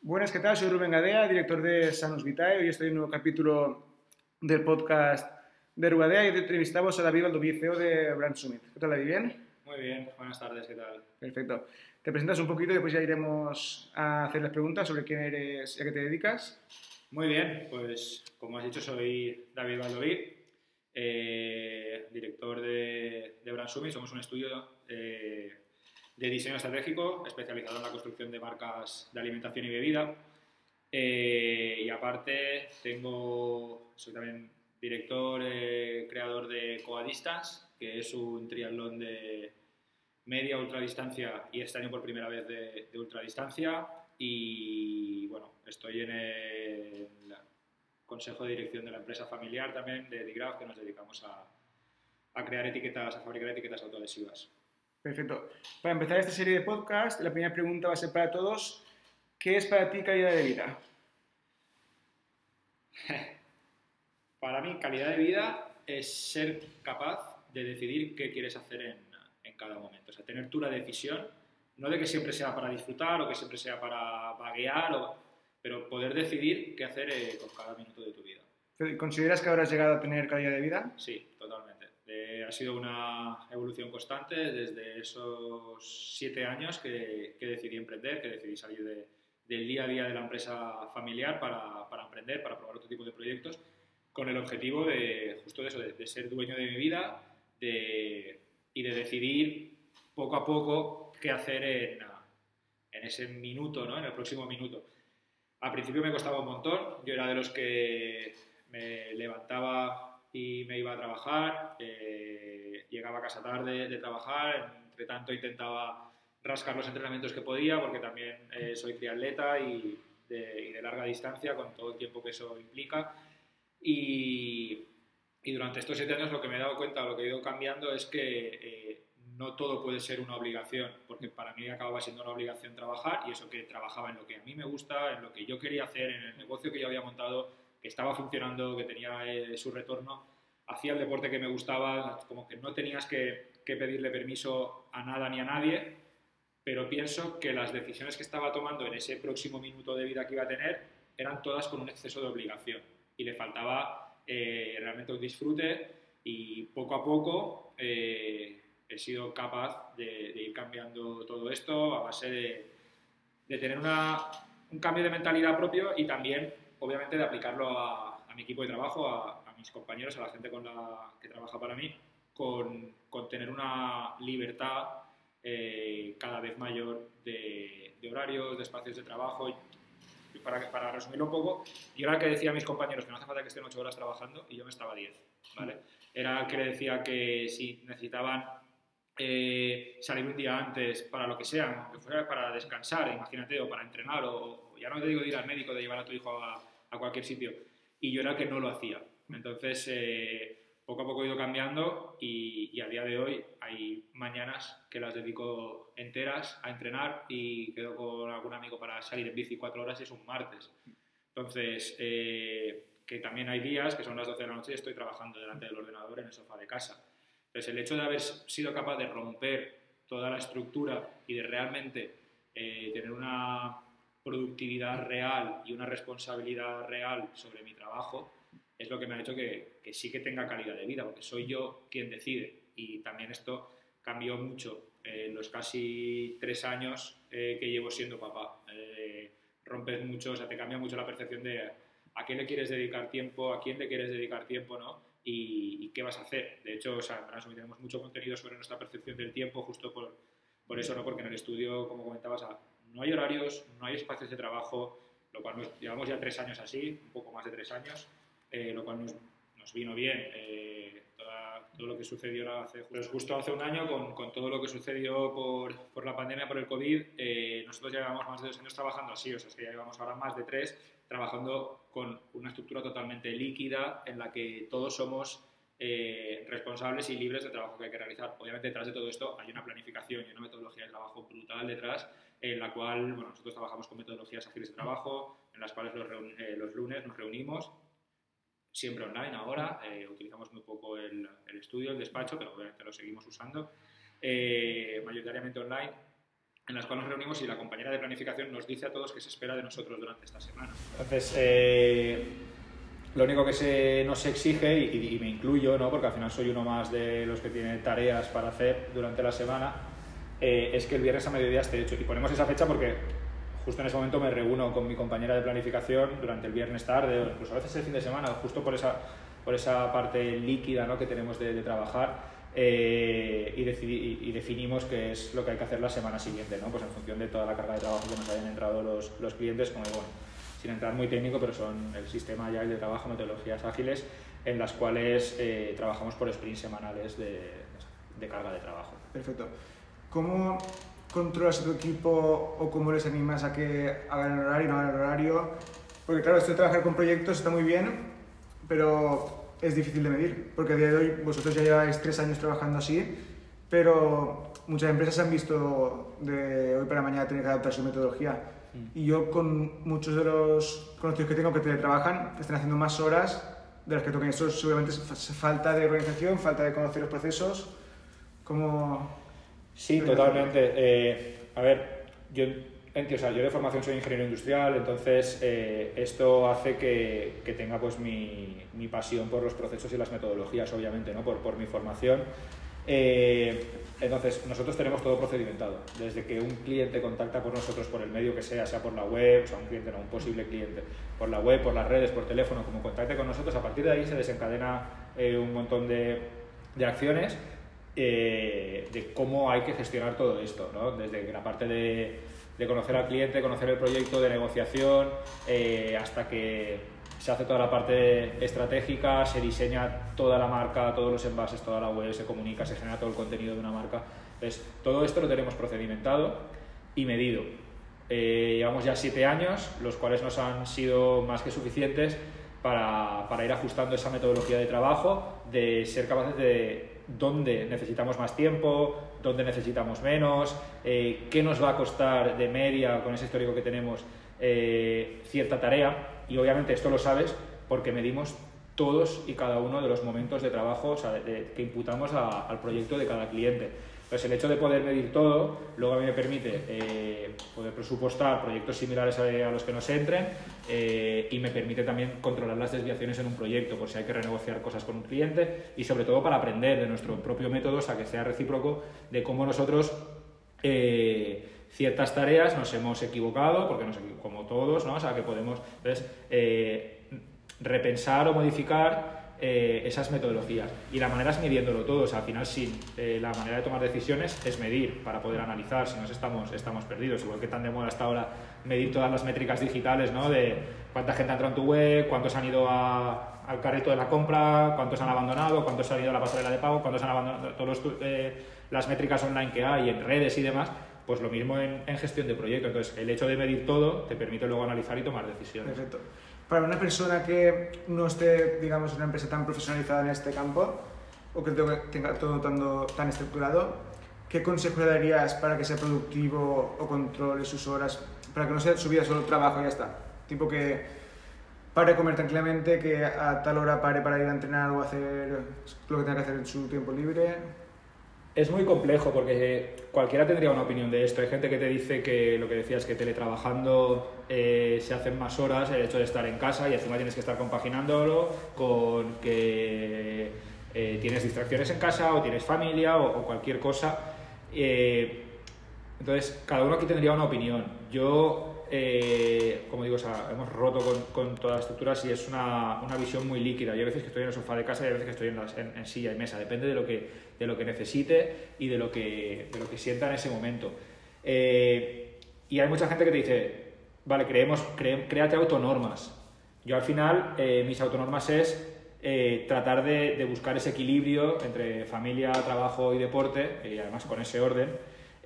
Buenas, ¿qué tal? Soy Rubén Gadea, director de Sanus Vitae. Hoy estoy en un nuevo capítulo del podcast de Rugadea y entrevistamos a David Valdoví, CEO de Brand Summit. ¿Qué tal, David? ¿Bien? Muy bien, buenas tardes, ¿qué tal? Perfecto. Te presentas un poquito y después ya iremos a hacer las preguntas sobre quién eres y a qué te dedicas. Muy bien, pues como has dicho, soy David Valdoví, eh, director de, de Brand Summit. Somos un estudio eh, de diseño estratégico especializado en la construcción de marcas de alimentación y bebida. Eh, y aparte tengo, soy también director, eh, creador de Coadistance, que es un triatlón de media ultradistancia y este año por primera vez de, de ultradistancia. Y bueno, estoy en el consejo de dirección de la empresa familiar también de Digraph, que nos dedicamos a, a crear etiquetas, a fabricar etiquetas autoadhesivas. Perfecto. Para empezar esta serie de podcast, la primera pregunta va a ser para todos. ¿Qué es para ti calidad de vida? Para mí, calidad de vida es ser capaz de decidir qué quieres hacer en, en cada momento. O sea, tener tú la decisión, no de que siempre sea para disfrutar o que siempre sea para vaguear, o, pero poder decidir qué hacer eh, con cada minuto de tu vida. ¿Consideras que habrás llegado a tener calidad de vida? Sí, totalmente. Eh, ha sido una evolución constante desde esos siete años que, que decidí emprender, que decidí salir de, del día a día de la empresa familiar para, para, emprender, para probar otro tipo de proyectos, con el objetivo de justo de eso, de, de ser dueño de mi vida de, y de decidir poco a poco qué hacer en, en ese minuto, ¿no? en el próximo minuto. Al principio me costaba un montón, yo era de los que me levantaba y me iba a trabajar, eh, llegaba a casa tarde de trabajar, entre tanto intentaba rascar los entrenamientos que podía, porque también eh, soy triatleta y de, y de, larga distancia, con todo el tiempo que eso implica. Y, y, durante estos siete años lo que me he dado cuenta, lo que he ido cambiando es que eh, no todo puede ser una obligación, porque para mí acababa siendo una obligación trabajar y eso que trabajaba en lo que a mí me gusta, en lo que yo quería hacer, en el negocio que yo había montado, que estaba funcionando, que tenía eh, su retorno, hacía el deporte que me gustaba, como que no tenías que, que, pedirle permiso a nada ni a nadie, pero pienso que las decisiones que estaba tomando en ese próximo minuto de vida que iba a tener eran todas con un exceso de obligación. Y le faltaba eh, realmente un disfrute y poco a poco eh, he sido capaz de, de, ir cambiando todo esto a base de, de tener una, un cambio de mentalidad propio y también obviamente de aplicarlo a, a mi equipo de trabajo, a, a, mis compañeros, a la gente con la que trabaja para mí, con, con tener una libertad eh, cada vez mayor de, de, horarios, de espacios de trabajo. Para, para, resumirlo un poco, yo era el que decía a mis compañeros que no hace falta que estén 8 horas trabajando y yo me estaba 10. ¿vale? Era el que le decía que si necesitaban eh, salir un día antes para lo que sea, aunque fuera para descansar, imagínate, o para entrenar, o, ya no te digo de ir al médico, de llevar a tu hijo a, a cualquier sitio. Y yo era que no lo hacía. Entonces, eh, poco a poco he ido cambiando y, y, a día de hoy hay mañanas que las dedico enteras a entrenar y quedo con algún amigo para salir en bici cuatro horas y es un martes. Entonces, eh, que también hay días que son las 12 de la noche y estoy trabajando delante del ordenador en el sofá de casa. Entonces, el hecho de haber sido capaz de romper toda la estructura y de realmente eh, tener una productividad real y una responsabilidad real sobre mi trabajo es lo que me ha hecho que, que, sí que tenga calidad de vida, porque soy yo quien decide. Y también esto cambió mucho en los casi tres años eh, que llevo siendo papá. Eh, rompes mucho, o sea, te cambia mucho la percepción de a quién le quieres dedicar tiempo, a quién le quieres dedicar tiempo, ¿no? Y, y qué vas a hacer. De hecho, o sea, en tenemos mucho contenido sobre nuestra percepción del tiempo, justo por, por eso, ¿no? Porque en el estudio, como comentabas, no hay horarios, no hay espacios de trabajo, lo cual nos llevamos ya tres años así, un poco más de tres años, eh, lo cual nos, vino bien. Eh, todo lo que sucedió hace, pues hace un año, con, con, todo lo que sucedió por, por la pandemia, por el COVID, eh, nosotros ya llevamos más de dos años trabajando así, o sea, es que ya llevamos ahora más de tres, trabajando con una estructura totalmente líquida en la que todos somos eh, responsables y libres del trabajo que hay que realizar. Obviamente detrás de todo esto hay una planificación y una metodología de trabajo brutal detrás, en la cual bueno, nosotros trabajamos con metodologías ágiles de trabajo, en las cuales los, eh, los lunes nos reunimos, siempre online ahora, eh, utilizamos muy poco el, el, estudio, el despacho, pero obviamente lo seguimos usando, eh, mayoritariamente online, en las cuales nos reunimos y la compañera de planificación nos dice a todos qué se espera de nosotros durante esta semana. Entonces, eh, lo único que se nos exige, y, y, me incluyo, ¿no? porque al final soy uno más de los que tiene tareas para hacer durante la semana, eh, es que el viernes a mediodía esté hecho. Y ponemos esa fecha porque justo en ese momento me reúno con mi compañera de planificación durante el viernes tarde, o incluso a veces el fin de semana, justo por esa, por esa parte líquida ¿no? que tenemos de, trabajar. Eh, y, y, definimos qué es lo que hay que hacer la semana siguiente, ¿no? pues en función de toda la carga de trabajo que nos hayan entrado los, los clientes, como bueno, sin entrar muy técnico, pero son el sistema ya de trabajo, metodologías ágiles, en las cuales eh, trabajamos por sprints semanales de, de carga de trabajo. Perfecto. ¿Cómo controlas a tu equipo o cómo les animas a que hagan el horario, no hagan el horario? Porque claro, esto de trabajar con proyectos está muy bien, pero es difícil de medir, porque a día de hoy vosotros ya lleváis tres años trabajando así, pero muchas empresas han visto de hoy para mañana tener que adaptar su metodología. Mm. Y yo con muchos de los conocidos que tengo que teletrabajan, están haciendo más horas de las que tocan. Eso seguramente es falta de organización, falta de conocer los procesos. ¿Cómo, Sí, totalmente. Eh, a ver, yo, o sea, yo de formación soy ingeniero industrial, entonces eh, esto hace que, que tenga pues mi, mi, pasión por los procesos y las metodologías, obviamente, ¿no? por, por mi formación. Eh, entonces, nosotros tenemos todo procedimentado. Desde que un cliente contacta con nosotros por el medio que sea, sea por la web, o sea, un cliente, no, un posible cliente, por la web, por las redes, por teléfono, como contacte con nosotros, a partir de ahí se desencadena un montón de, de acciones eh, de cómo hay que gestionar todo esto, ¿no? desde la parte de, de, conocer al cliente, conocer el proyecto, de negociación, eh, hasta que se hace toda la parte estratégica, se diseña toda la marca, todos los envases, toda la web, se comunica, se genera todo el contenido de una marca. Entonces, todo esto lo tenemos procedimentado y medido. Eh, llevamos ya siete años, los cuales nos han sido más que suficientes para, para ir ajustando esa metodología de trabajo, de ser capaces de dónde necesitamos más tiempo, dónde necesitamos menos, eh, qué nos va a costar de media con ese histórico que tenemos eh, cierta tarea. Y obviamente esto lo sabes porque medimos todos y cada uno de los momentos de trabajo que imputamos al proyecto de cada cliente. Pues el hecho de poder medir todo, luego a mí me permite eh, poder presupuestar proyectos similares a, los que nos entren eh, y me permite también controlar las desviaciones en un proyecto, por si hay que renegociar cosas con un cliente y sobre todo para aprender de nuestro propio método, o sea, que sea recíproco de cómo nosotros eh, ciertas tareas nos hemos equivocado, porque nos, como todos, ¿no? o sea, que podemos entonces, repensar o modificar eh, esas metodologías. Y la manera es midiéndolo todo, o sea, al final sí, eh, la manera de tomar decisiones es medir para poder analizar, si nos estamos, estamos perdidos, igual que tan de moda hasta ahora medir todas las métricas digitales, ¿no? De cuánta gente ha entrado en tu web, cuántos han ido al carrito de la compra, cuántos han abandonado, cuántos han ido a la pasarela de pago, cuántos han abandonado, todas eh, las métricas online que hay en redes y demás, pues lo mismo en, en, gestión de proyectos. Entonces, el hecho de medir todo te permite luego analizar y tomar decisiones. Perfecto para una persona que no esté, digamos, en una empresa tan profesionalizada en este campo o que tenga todo tan, tan estructurado, ¿qué consejo le darías para que sea productivo o controle sus horas? Para que no sea su vida solo trabajo y ya está. Tipo que pare a comer tranquilamente, que a tal hora pare para ir a entrenar o hacer lo que tenga que hacer en su tiempo libre. Es muy complejo porque cualquiera tendría una opinión de esto. Hay gente que te dice que lo que decías, que teletrabajando eh, se hacen más horas el hecho de estar en casa y encima tienes que estar compaginándolo con que eh, tienes distracciones en casa o tienes familia o, cualquier cosa. Eh, entonces, cada uno aquí tendría una opinión. Yo como digo, hemos roto con, todas las estructuras y es una, una, visión muy líquida. Yo a veces que estoy en el sofá de casa y a veces que estoy en, en, silla y mesa. Depende de lo que, de lo que necesite y de lo que, de lo que sienta en ese momento. Y hay mucha gente que te dice, vale, creemos, créate autonormas. Yo al final, eh, mis autonormas es tratar de, de, buscar ese equilibrio entre familia, trabajo y deporte, y además con ese orden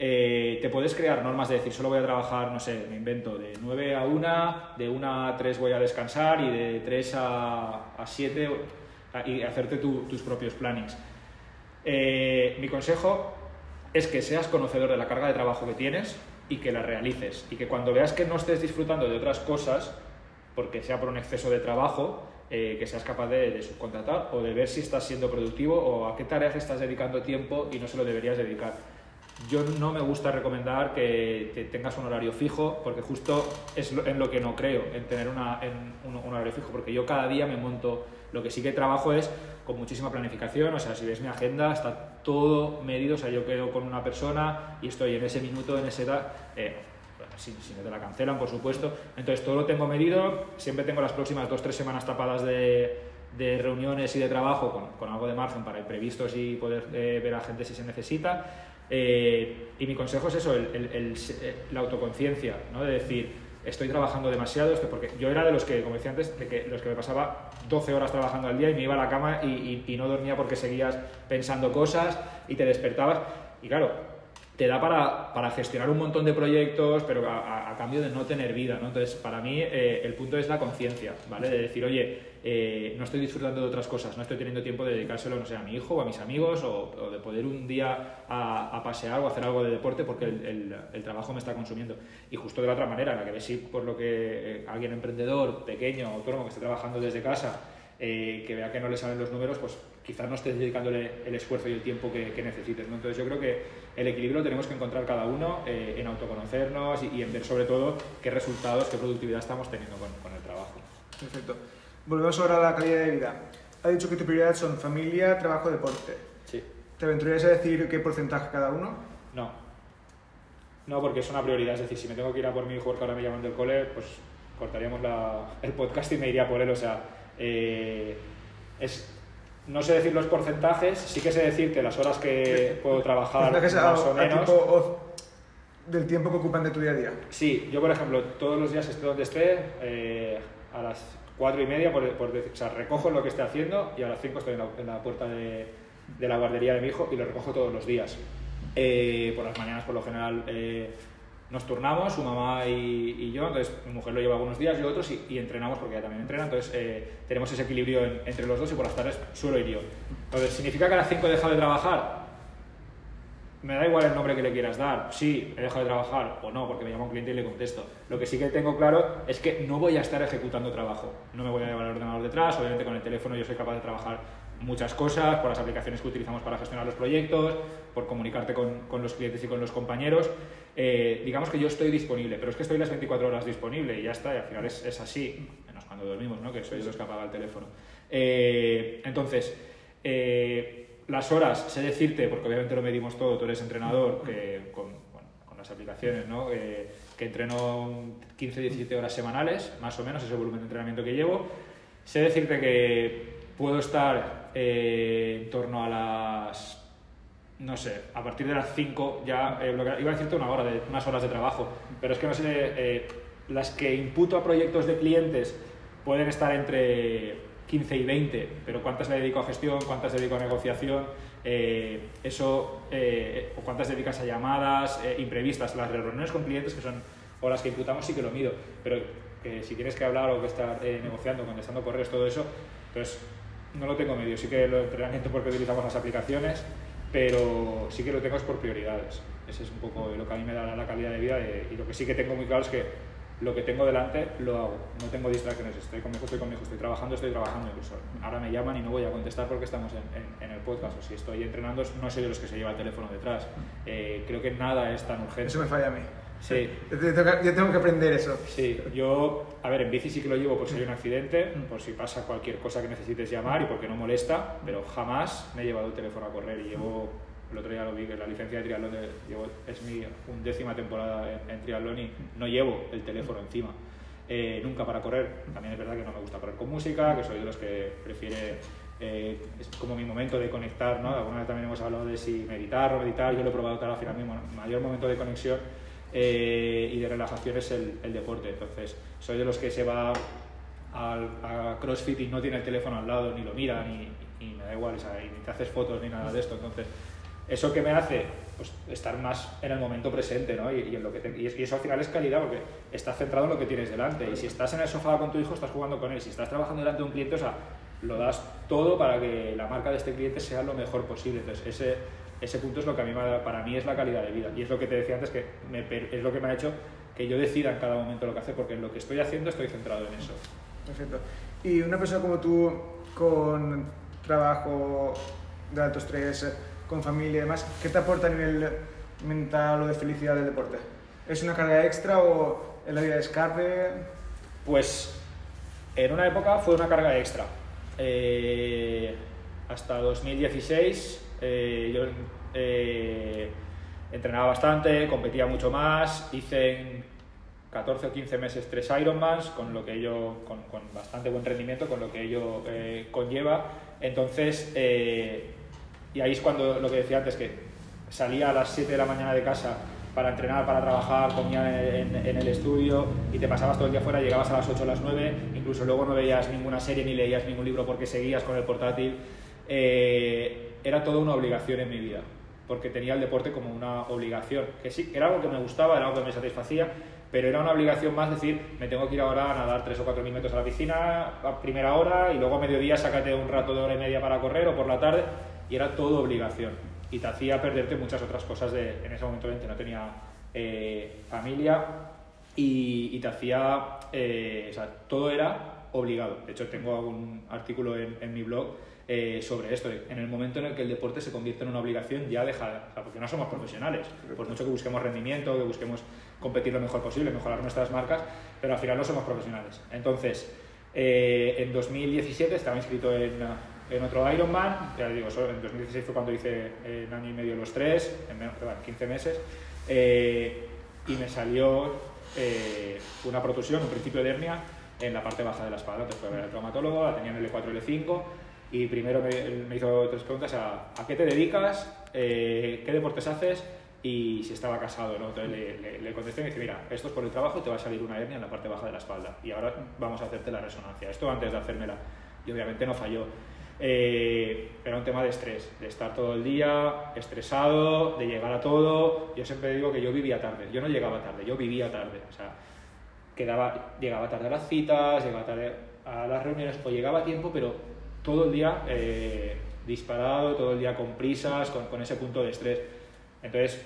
eh, te puedes crear normas de decir, solo voy a trabajar, no sé, me invento, de 9 a 1, de 1 a 3 voy a descansar y de 3 a, a 7 y hacerte tus propios plannings. Eh, mi consejo es que seas conocedor de la carga de trabajo que tienes y que la realices. Y que cuando veas que no estés disfrutando de otras cosas, porque sea por un exceso de trabajo, eh, que seas capaz de, de, subcontratar o de ver si estás siendo productivo o a qué tareas estás dedicando tiempo y no se lo deberías dedicar. Yo no me gusta recomendar que, tengas un horario fijo, porque justo es en lo que no creo, en tener una, en un, horario fijo, porque yo cada día me monto, lo que sí que trabajo es con muchísima planificación, o sea, si ves mi agenda, está todo medido, o sea, yo quedo con una persona y estoy en ese minuto, en esa edad, eh, si, si, te la cancelan, por supuesto, entonces todo lo tengo medido, siempre tengo las próximas dos, tres semanas tapadas de, de reuniones y de trabajo con, con, algo de margen para imprevistos y poder eh, ver a gente si se necesita. Eh, y mi consejo es eso, el, la autoconciencia, ¿no? de decir, estoy trabajando demasiado, porque yo era de los que, como decía antes, de que los que me pasaba 12 horas trabajando al día y me iba a la cama y, y, no dormía porque seguías pensando cosas y te despertabas. Y claro, te da para, para, gestionar un montón de proyectos, pero a, cambio de no tener vida, ¿no? Entonces, para mí, eh, el punto es la conciencia, ¿vale? De decir, oye, eh, no estoy disfrutando de otras cosas, no estoy teniendo tiempo de dedicárselo, no sé, a mi hijo o a mis amigos, o, de poder un día a, pasear o hacer algo de deporte porque el, el, trabajo me está consumiendo. Y justo de la otra manera, la que ves si por lo que eh, alguien emprendedor, pequeño, autónomo, que esté trabajando desde casa, que vea que no le salen los números, pues quizás no estés dedicándole el esfuerzo y el tiempo que, necesites. ¿no? Entonces yo creo que el equilibrio lo tenemos que encontrar cada uno eh, en autoconocernos y, en ver sobre todo qué resultados, qué productividad estamos teniendo con, con, el trabajo. Perfecto. Volvemos ahora a la calidad de vida. Ha dicho que tus prioridades son familia, trabajo, deporte. Sí. ¿Te aventurarías a decir qué porcentaje cada uno? No. No, porque es una prioridad. Es decir, si me tengo que ir a por mi hijo porque ahora me llaman del cole, pues cortaríamos la, el podcast y me iría por él. O sea, eh, es, no sé decir los porcentajes, sí que sé decir que las horas que puedo trabajar más o menos. del tiempo que ocupan de tu día a día. Sí, yo por ejemplo, todos los días esté donde esté, eh, a las cuatro y media, por, por o sea, recojo lo que esté haciendo y a las cinco estoy en la, puerta de, de, la guardería de mi hijo y lo recojo todos los días. Eh, por las mañanas, por lo general, eh, nos turnamos, su mamá y, yo, entonces mi mujer lo lleva algunos días, y otros, y, entrenamos porque ella también entrena, entonces eh, tenemos ese equilibrio entre los dos y por las tardes suelo ir yo. Entonces, ¿significa que a las 5 he dejado de trabajar? Me da igual el nombre que le quieras dar, sí, he dejado de trabajar o no, porque me llama un cliente y le contesto. Lo que sí que tengo claro es que no voy a estar ejecutando trabajo, no me voy a llevar el ordenador detrás, obviamente con el teléfono yo soy capaz de trabajar muchas cosas, por las aplicaciones que utilizamos para gestionar los proyectos, por comunicarte con, con los clientes y con los compañeros. Eh, digamos que yo estoy disponible, pero es que estoy las 24 horas disponible y ya está, y al final es, es así, menos cuando dormimos, ¿no? que soy los que apaga el teléfono. Eh, entonces, eh, las horas, sé decirte, porque obviamente lo medimos todo, tú eres entrenador, con, con las aplicaciones, ¿no? que entreno 15-17 horas semanales, más o menos, ese volumen de entrenamiento que llevo. Sé decirte que puedo estar en torno a las no sé, a partir de las 5 ya, eh, iba a decirte una hora, de, unas horas de trabajo, pero es que no sé, eh, las que imputo a proyectos de clientes pueden estar entre 15 y 20, pero cuántas le dedico a gestión, cuántas dedico a negociación, eh, eso, o cuántas dedicas a llamadas imprevistas, las reuniones con clientes que son horas que imputamos sí que lo mido, pero si tienes que hablar o que estar negociando, contestando correos, todo eso, pues no lo tengo medio, sí que lo entrenamiento porque utilizamos las aplicaciones, pero sí que lo tengo es por prioridades. Ese es un poco lo que a mí me da la calidad de vida y, lo que sí que tengo muy claro es que lo que tengo delante lo hago, no tengo distracciones, estoy conmigo, estoy conmigo, estoy trabajando, estoy trabajando incluso. Ahora me llaman y no voy a contestar porque estamos en, en, el podcast, o si estoy entrenando no soy de los que se lleva el teléfono detrás. Eh, creo que nada es tan urgente. Eso me falla a mí. Sí. Yo tengo que aprender eso. Sí, yo, a ver, en bici sí que lo llevo por si hay un accidente, por si pasa cualquier cosa que necesites llamar y porque no molesta, pero jamás me he llevado el teléfono a correr y llevo, el otro día lo vi, que la licencia de triatlón llevo, es mi undécima temporada en, triatlón y no llevo el teléfono encima. Eh, nunca para correr. También es verdad que no me gusta correr con música, que soy de los que prefiere eh, es como mi momento de conectar, ¿no? Alguna vez también hemos hablado de si meditar o meditar, yo lo he probado cada al final, mi mayor momento de conexión eh, y de relajación es el, deporte. Entonces, soy de los que se va al, a CrossFit y no tiene el teléfono al lado, ni lo mira, ni, me da igual, ni te haces fotos ni nada de esto. Entonces, ¿eso que me hace? Pues estar más en el momento presente, ¿no? Y, en lo que y, eso al final es calidad porque estás centrado en lo que tienes delante. Y si estás en el sofá con tu hijo, estás jugando con él. Si estás trabajando delante de un cliente, o sea, lo das todo para que la marca de este cliente sea lo mejor posible. Entonces, ese ese punto es lo que a mí para mí es la calidad de vida y es lo que te decía antes que es lo que me ha hecho que yo decida en cada momento lo que hacer porque en lo que estoy haciendo estoy centrado en eso. Perfecto. Y una persona como tú con trabajo de alto estrés, con familia y demás, ¿qué te aporta a nivel mental o de felicidad del deporte? ¿Es una carga extra o en la vida de escape? Pues en una época fue una carga extra. Eh, hasta 2016 eh, yo eh, entrenaba bastante, competía mucho más, hice en 14 o 15 meses tres Ironmans, con lo que ello, con, bastante buen rendimiento, con lo que ello eh, conlleva. Entonces, y ahí es cuando lo que decía antes, que salía a las 7 de la mañana de casa para entrenar, para trabajar, comía en, el estudio y te pasabas todo el día fuera, llegabas a las 8 o las 9, incluso luego no veías ninguna serie ni leías ningún libro porque seguías con el portátil. Era toda una obligación en mi vida, porque tenía el deporte como una obligación, que sí, era algo que me gustaba, era algo que me satisfacía, pero era una obligación más decir, me tengo que ir ahora a nadar 3 o 4 mil metros a la piscina a primera hora y luego a mediodía sácate un rato de hora y media para correr o por la tarde y era todo obligación y te hacía perderte muchas otras cosas de, en ese momento en que no tenía eh, familia y, y, te hacía, eh, o sea, todo era obligado. De hecho, tengo algún artículo en, en mi blog eh, sobre esto. En el momento en el que el deporte se convierte en una obligación, ya deja, o sea, porque no somos profesionales, por mucho que busquemos rendimiento, que busquemos competir lo mejor posible, mejorar nuestras marcas, pero al final no somos profesionales. Entonces, eh, en 2017 estaba inscrito en, en otro Ironman, ya digo, en 2016 fue cuando hice en año y medio los tres, en menos, perdón, 15 meses, eh, y me salió eh, una protusión, un principio de hernia en la parte baja de la espalda. Entonces fui a ver al traumatólogo, la tenía en L4, L5, y primero me, me hizo tres preguntas a, ¿a qué te dedicas? Eh, ¿Qué deportes haces? y si estaba casado, ¿no? Entonces le, le, le, contesté y me dice, mira, esto es por el trabajo y te va a salir una hernia en la parte baja de la espalda y ahora vamos a hacerte la resonancia. Esto antes de hacérmela y obviamente no falló. Eh, era un tema de estrés, de estar todo el día estresado, de llegar a todo. Yo siempre digo que yo vivía tarde, yo no llegaba tarde, yo vivía tarde. O sea, quedaba, llegaba tarde a las citas, llegaba tarde a las reuniones o llegaba a tiempo, pero todo el día eh, disparado, todo el día con prisas, con, con ese punto de estrés. Entonces,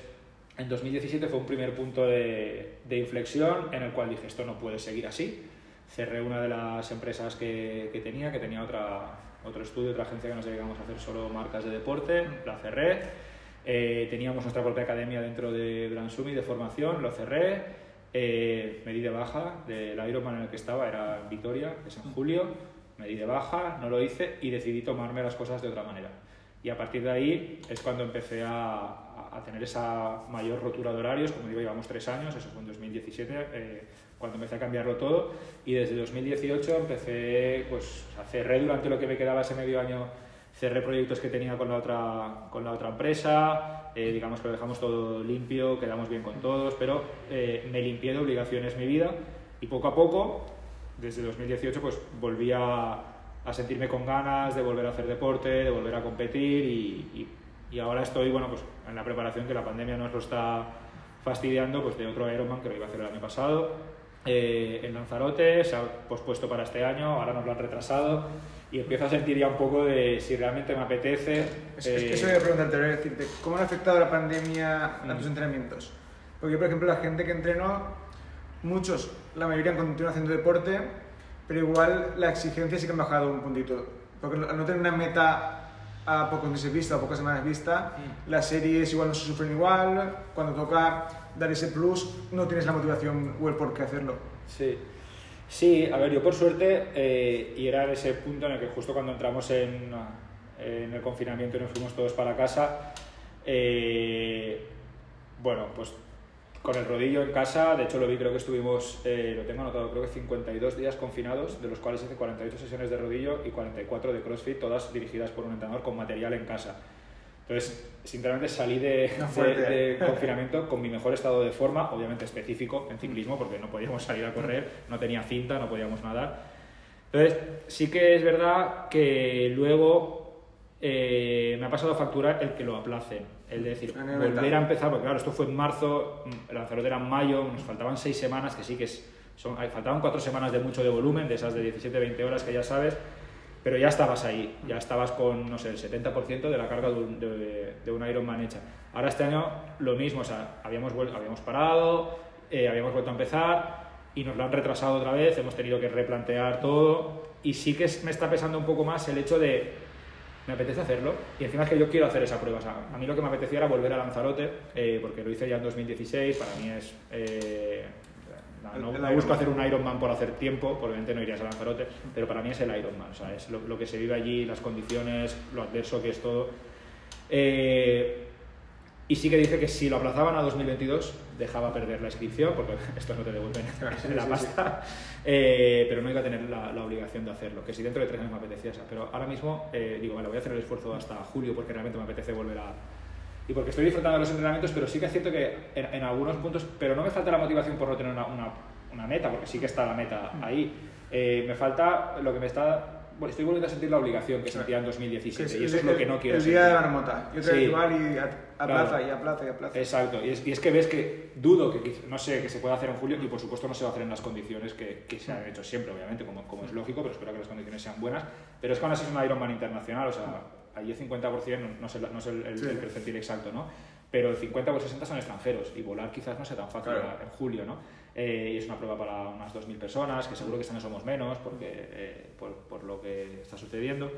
en 2017 fue un primer punto de, de, inflexión en el cual dije, esto no puede seguir así. Cerré una de las empresas que, que tenía, que tenía otra, otro estudio, otra agencia que nos dedicamos a hacer solo marcas de deporte, la cerré. Eh, teníamos nuestra propia academia dentro de Bransumi de formación, lo cerré. Eh, me di de baja del Ironman en el que estaba, era en Vitoria, es en julio. Me di de baja, no lo hice y decidí tomarme las cosas de otra manera. Y a partir de ahí es cuando empecé a, a tener esa mayor rotura de horarios, como digo, llevamos tres años, eso fue en 2017, eh, cuando empecé a cambiarlo todo, y desde 2018 empecé, pues, cerré durante lo que me quedaba ese medio año, cerré proyectos que tenía con la otra, con la otra empresa, eh, digamos que lo dejamos todo limpio, quedamos bien con todos, pero eh, me limpié de obligaciones mi vida, y poco a poco, desde 2018, pues volví a, a sentirme con ganas de volver a hacer deporte, de volver a competir y, y y ahora estoy, bueno, pues en la preparación que la pandemia nos lo está fastidiando, pues de otro Ironman que lo iba a hacer el año pasado, eh, en Lanzarote, se ha pospuesto para este año, ahora nos lo han retrasado y empiezo a sentir ya un poco de si realmente me apetece. Es, eh... es que eso voy a preguntarte, voy a decirte, ¿cómo ha afectado la pandemia a tus mm. entrenamientos? Porque, por ejemplo, la gente que entrenó, muchos, la mayoría continúan haciendo deporte, pero igual la exigencia sí que ha bajado un puntito. Porque al no tener una meta a pocos meses vista o pocas semanas vista, mm. las series igual no se sufren igual, cuando toca dar ese plus no tienes la motivación o el por qué hacerlo. Sí. Sí, a ver, yo por suerte, eh, y era ese punto en el que justo cuando entramos en, en el confinamiento y nos fuimos todos para casa, eh, bueno, pues con el rodillo en casa, de hecho lo vi, creo que estuvimos, eh, lo tengo anotado, creo que 52 días confinados, de los cuales hice 48 sesiones de rodillo y 44 de CrossFit, todas dirigidas por un entrenador con material en casa. Entonces, sinceramente salí de, de, de, confinamiento con mi mejor estado de forma, obviamente específico en ciclismo, porque no podíamos salir a correr, no tenía cinta, no podíamos nadar. Entonces, sí que es verdad que luego eh, me ha pasado a facturar el que lo aplacen el de decir, volver a empezar, porque claro, esto fue en marzo, el Lanzarote era en mayo, nos faltaban seis semanas, que sí que es, son, faltaban cuatro semanas de mucho de volumen, de esas de 17-20 horas que ya sabes, pero ya estabas ahí, ya estabas con, no sé, el 70% de la carga de un, de, de un Ironman hecha. Ahora este año lo mismo, o sea, habíamos, habíamos parado, eh, habíamos vuelto a empezar y nos lo han retrasado otra vez, hemos tenido que replantear todo y sí que me está pesando un poco más el hecho de me apetece hacerlo y encima es que yo quiero hacer esa prueba. O sea, a mí lo que me apetecía era volver a Lanzarote, eh, porque lo hice ya en 2016, para mí es... eh, no, busco hacer un Ironman por hacer tiempo, obviamente no irías a Lanzarote, pero para mí es el Ironman, o sea, es lo, lo que se vive allí, las condiciones, lo adverso que es todo. Eh, y sí que dice que si lo aplazaban a 2022 dejaba perder la inscripción, porque estos no te devuelven Sí, la sí, pasta, Eh, pero no iba a tener la, la obligación de hacerlo, que si dentro de tres años me apetecía esa. Pero ahora mismo eh, digo, vale, voy a hacer el esfuerzo hasta julio porque realmente me apetece volver a... Y porque estoy disfrutando de los entrenamientos, pero sí que es cierto que en, en algunos puntos, pero no me falta la motivación por no tener una, una, una meta, porque sí que está la meta ahí. Eh, me falta lo que me está... Bueno, estoy volviendo a sentir la obligación que sentía en 2017 Sí, y eso es lo que no quiero El día de sentir. la marmota. Y otra Sí. igual y aplaza Claro. y aplaza y aplaza. Exacto, y es, y es que ves que dudo que, no sé, que se pueda hacer en julio y por supuesto no se va a hacer en las condiciones que, que se han hecho siempre, obviamente, como, como es lógico, pero espero que las condiciones sean buenas. Pero es que aún así es un Ironman internacional, o sea, allí el 50%, no, sé, no sé el, el- Sí. el percentil exacto, ¿no? Pero el 50 o el 60 son extranjeros y volar quizás no sea tan fácil Claro. en julio, ¿no? Eh, y es una prueba para unas 2.000 personas, que seguro que este año somos menos porque, eh, por, por lo que está sucediendo.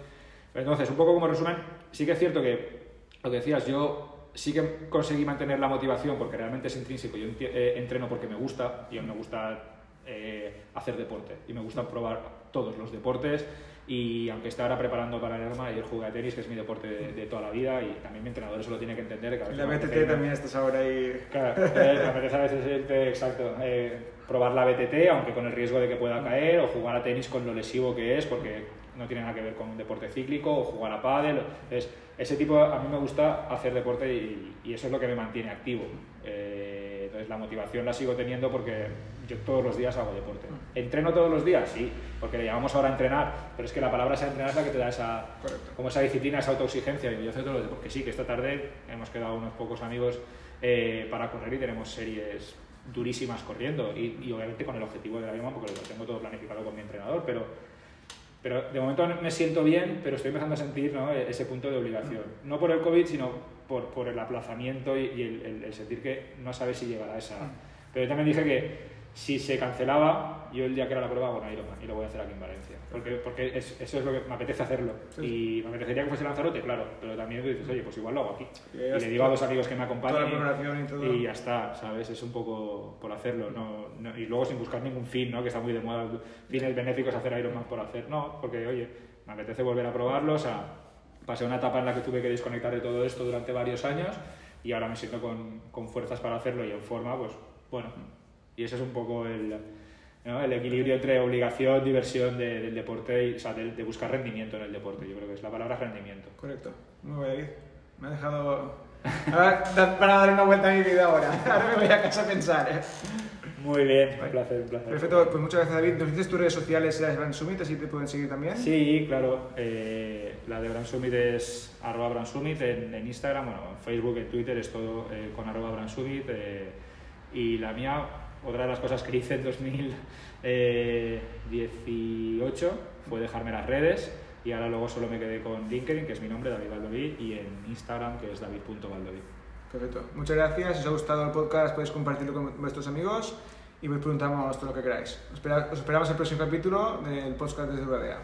Entonces, un poco como resumen, sí que es cierto que lo que decías, yo sí que conseguí mantener la motivación porque realmente es intrínseco. Yo eh, entreno porque me gusta y a mí me gusta eh, hacer deporte y me gusta probar todos los deportes. Y aunque esté ahora preparando para el Ironman, ayer jugué a tenis, que es mi deporte de, de toda la vida, y también mi entrenador eso lo tiene que entender. que la BTT también estás ahora ahí. Claro, eh, me apetece a veces exacto, eh, probar la BTT, aunque con el riesgo de que pueda caer, o jugar a tenis con lo lesivo que es, porque no tiene nada que ver con un deporte cíclico, o jugar a pádel. Es, ese tipo, a mí me gusta hacer deporte y, y eso es lo que me mantiene activo. Eh, entonces la motivación la sigo teniendo porque yo todos los días hago deporte. ¿Entreno todos los días? Sí, porque le llamamos ahora a entrenar, pero es que la palabra esa entrenar es la que te da esa, Correcto. como esa disciplina, esa autoexigencia. Y yo hacer todo porque sí, que esta tarde hemos quedado unos pocos amigos eh, para correr y tenemos series durísimas corriendo y, y obviamente con el objetivo de la misma porque lo tengo todo planificado con mi entrenador, pero, pero de momento me siento bien, pero estoy empezando a sentir ¿no? ese punto de obligación. No por el COVID, sino por, por el aplazamiento y, y el, el- el sentir que no sabes si llegará esa... Pero yo también dije que si se cancelaba, yo el día que era la prueba hago un Ironman y lo voy a hacer aquí en Valencia. Porque, porque es- eso es lo que me apetece hacerlo. Y me apetecería que fuese Lanzarote, claro, pero también tú dices, oye, pues igual lo hago aquí. Y Y le digo a dos amigos que me Toda la acompañen y todo. y ya está, ¿sabes? Es un poco por hacerlo, no, no- y luego sin buscar ningún fin, ¿no? Que está muy de moda, fines benéficos hacer Ironman por hacer, no, porque, oye, me apetece volver a probarlo, o sea, pasé una etapa en la que tuve que desconectar de todo esto durante varios años y ahora me siento con, con fuerzas para hacerlo y en forma, pues, bueno, y ese es un poco el, ¿no? el equilibrio entre obligación, diversión de- del deporte y, o sea, de, de buscar rendimiento en el deporte, yo creo que es la palabra rendimiento. Correcto. Muy bien. Me ha dejado. Ahora, para dar una vuelta a mi vida ahora. Ahora me voy a casa a pensar. ¿eh? Muy bien, un placer, un placer. Perfecto, pues muchas gracias, David. ¿Nos dices tus redes sociales, las Brand Summit, así te pueden seguir también? Sí, claro. eh, la de Brand Summit es arroba Brand Summit en, en Instagram, bueno, en Facebook, en Twitter es todo eh, con arroba Brand Summit. eh, y la mía, otra de las cosas que hice en 2018 fue dejarme las redes y ahora luego solo me quedé con LinkedIn, que es mi nombre, David Valdoví, y en Instagram, que es david.valdoví. Perfecto. Muchas gracias. Si os ha gustado el podcast, podéis compartirlo con vuestros amigos y os preguntamos todo lo que queráis. Os espera- os esperamos el próximo capítulo del podcast desde UADA.